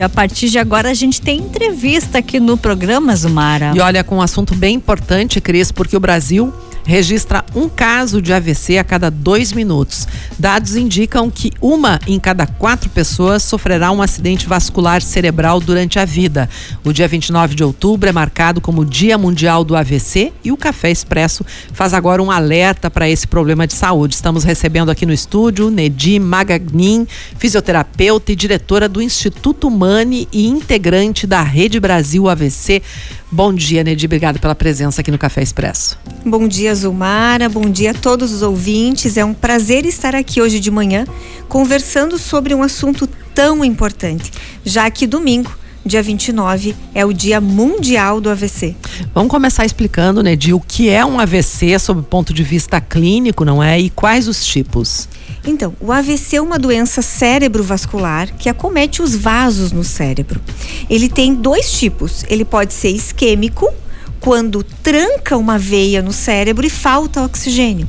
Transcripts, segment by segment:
A partir de agora a gente tem entrevista aqui no programa, Zumara. E olha, com um assunto bem importante, Cris, porque o Brasil registra um caso de AVC a cada dois minutos. Dados indicam que uma em cada quatro pessoas sofrerá um acidente vascular cerebral durante a vida. O dia 29 de outubro é marcado como Dia Mundial do AVC e o Café Expresso faz agora um alerta para esse problema de saúde. Estamos recebendo aqui no estúdio Nedi Magagnin, fisioterapeuta e diretora do Instituto Mani e integrante da Rede Brasil AVC. Bom dia, Nedi. Obrigada pela presença aqui no Café Expresso. Bom dia, Zulmara. Bom dia a todos os ouvintes. É um prazer estar aqui hoje de manhã conversando sobre um assunto tão importante, já que domingo dia 29 é o Dia Mundial do AVC. Vamos começar explicando, Nedi, o que é um AVC sob o ponto de vista clínico, não é? E quais os tipos? Então, o AVC é uma doença cerebrovascular que acomete os vasos no cérebro. Ele tem dois tipos. Ele pode ser isquêmico, quando tranca uma veia no cérebro e falta oxigênio.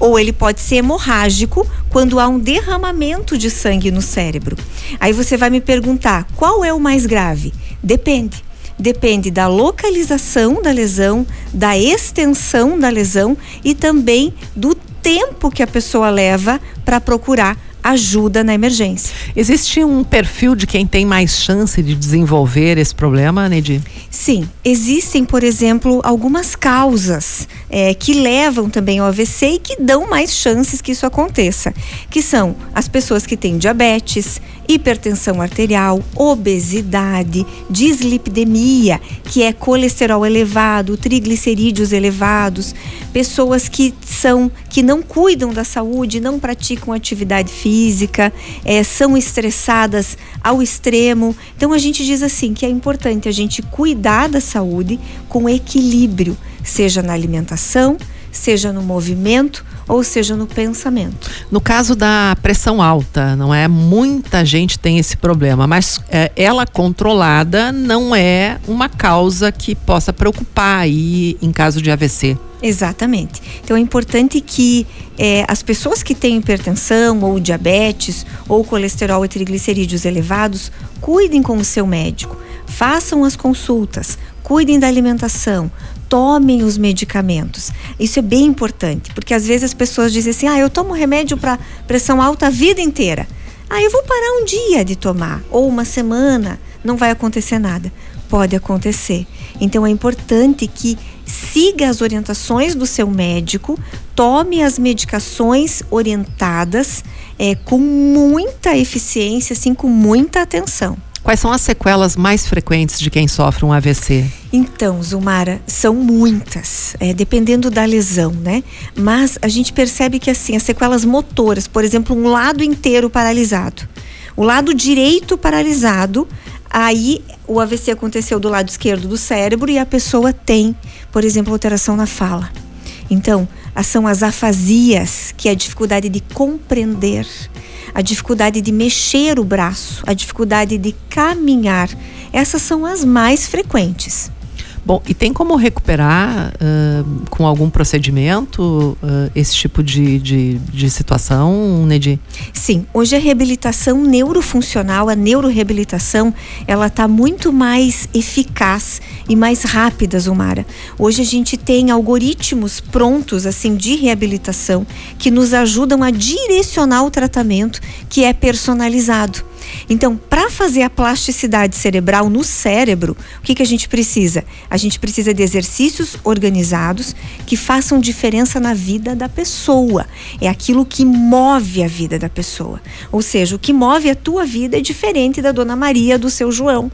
Ou ele pode ser hemorrágico, quando há um derramamento de sangue no cérebro. Aí você vai me perguntar, qual é o mais grave? Depende depende da localização da lesão, da extensão da lesão e também do tempo que a pessoa leva para procurar ajuda na emergência. Existe um perfil de quem tem mais chance de desenvolver esse problema, Nedi? Sim, existem, por exemplo, algumas causas é, que levam também ao AVC e que dão mais chances que isso aconteça, que são as pessoas que têm diabetes, hipertensão arterial, obesidade, dislipidemia, que é colesterol elevado, triglicerídeos elevados, pessoas que são que não cuidam da saúde, não praticam atividade física, é, são estressadas ao extremo. Então a gente diz assim que é importante a gente cuidar da saúde com equilíbrio, seja na alimentação, seja no movimento ou seja no pensamento. No caso da pressão alta, não é? Muita gente tem esse problema, mas é, ela controlada não é uma causa que possa preocupar aí em caso de AVC. Exatamente. Então é importante que é, as pessoas que têm hipertensão ou diabetes ou colesterol e triglicerídeos elevados cuidem com o seu médico, façam as consultas, cuidem da alimentação, tomem os medicamentos. Isso é bem importante, porque às vezes as pessoas dizem assim: ah, eu tomo remédio para pressão alta a vida inteira. Ah, eu vou parar um dia de tomar, ou uma semana, não vai acontecer nada. Pode acontecer. Então é importante que siga as orientações do seu médico, tome as medicações orientadas é, com muita eficiência, assim, com muita atenção. Quais são as sequelas mais frequentes de quem sofre um AVC? Então, Zumara, são muitas, é, dependendo da lesão, né? Mas a gente percebe que assim, as sequelas motoras, por exemplo, um lado inteiro paralisado, o lado direito paralisado, aí o AVC aconteceu do lado esquerdo do cérebro e a pessoa tem, por exemplo, alteração na fala. Então, são as afasias, que é a dificuldade de compreender, a dificuldade de mexer o braço, a dificuldade de caminhar. Essas são as mais frequentes. Bom, e tem como recuperar uh, com algum procedimento uh, esse tipo de, de, de situação, Nedi? Sim, hoje a reabilitação neurofuncional, a neuroreabilitação, ela está muito mais eficaz e mais rápida, Zumara. Hoje a gente tem algoritmos prontos, assim, de reabilitação que nos ajudam a direcionar o tratamento que é personalizado. Então, para fazer a plasticidade cerebral no cérebro, o que, que a gente precisa? A gente precisa de exercícios organizados que façam diferença na vida da pessoa. É aquilo que move a vida da pessoa. Ou seja, o que move a tua vida é diferente da dona Maria, do seu João.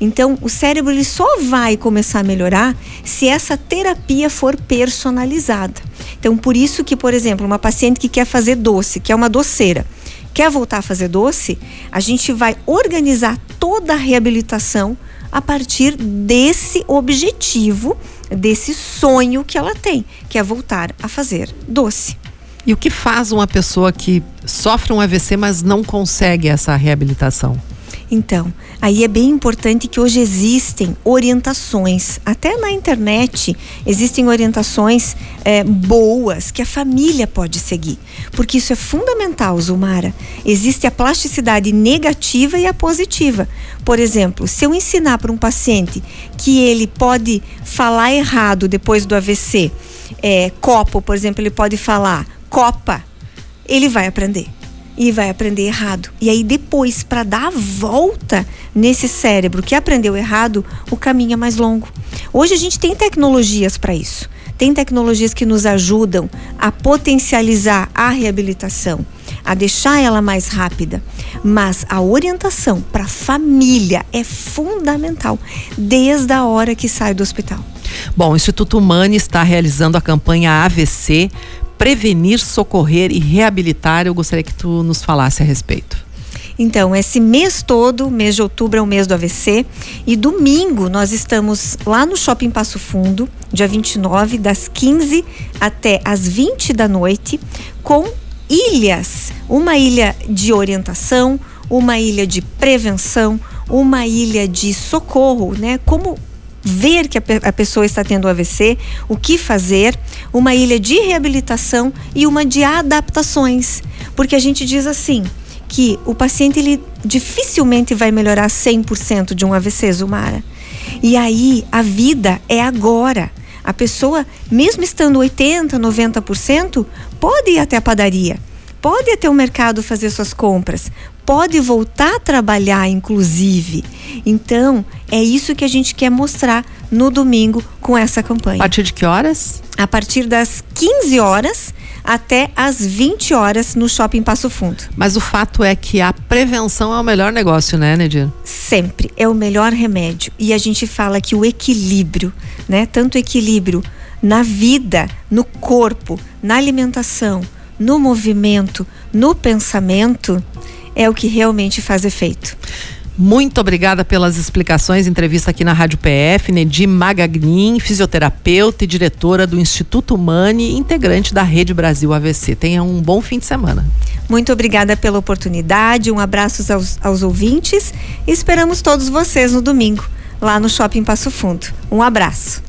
Então, o cérebro ele só vai começar a melhorar se essa terapia for personalizada. Então, por isso que, por exemplo, uma paciente que quer fazer doce, que é uma doceira, quer voltar a fazer doce, a gente vai organizar toda a reabilitação a partir desse objetivo, desse sonho que ela tem, que é voltar a fazer doce. E o que faz uma pessoa que sofre um AVC, mas não consegue essa reabilitação? Então, aí é bem importante que hoje existem orientações, até na internet existem orientações é, boas que a família pode seguir, porque isso é fundamental, Zumara. Existe a plasticidade negativa e a positiva. Por exemplo, se eu ensinar para um paciente que ele pode falar errado depois do AVC, é, copo, por exemplo, ele pode falar copa, ele vai aprender e vai aprender errado. E aí depois, para dar a volta nesse cérebro que aprendeu errado, o caminho é mais longo. Hoje a gente tem tecnologias para isso. Tem tecnologias que nos ajudam a potencializar a reabilitação, a deixar ela mais rápida. Mas a orientação para a família é fundamental desde a hora que sai do hospital. Bom, o Instituto Humane está realizando a campanha AVC prevenir, socorrer e reabilitar. Eu gostaria que tu nos falasse a respeito. Então, esse mês todo, mês de outubro é o mês do AVC, e domingo nós estamos lá no Shopping Passo Fundo, dia 29, das 15 até as 20 da noite, com ilhas, uma ilha de orientação, uma ilha de prevenção, uma ilha de socorro, né? Como ver que a, a, pessoa está tendo AVC, o que fazer, uma ilha de reabilitação e uma de adaptações. Porque a gente diz assim, que o paciente ele dificilmente vai melhorar 100% de um AVC, Zumara. E aí a vida é agora. A pessoa, mesmo estando 80, 90%, pode ir até a padaria, pode até o mercado fazer suas compras, pode voltar a trabalhar, inclusive. Então, é isso que a gente quer mostrar no domingo com essa campanha. A partir de que horas? A partir das 15 horas até as 20 horas no Shopping Passo Fundo. Mas o fato é que a prevenção é o melhor negócio, né, Nedir? Sempre é o melhor remédio. E a gente fala que o equilíbrio, né, tanto equilíbrio na vida, no corpo, na alimentação, no movimento, no pensamento, é o que realmente faz efeito. Muito obrigada pelas explicações. Entrevista aqui na Rádio PF, Nedim Magagnin, fisioterapeuta e diretora do Instituto Humane, integrante da Rede Brasil AVC. Tenha um bom fim de semana. Muito obrigada pela oportunidade. Um abraço aos, aos ouvintes. Esperamos todos vocês no domingo, lá no Shopping Passo Fundo. Um abraço.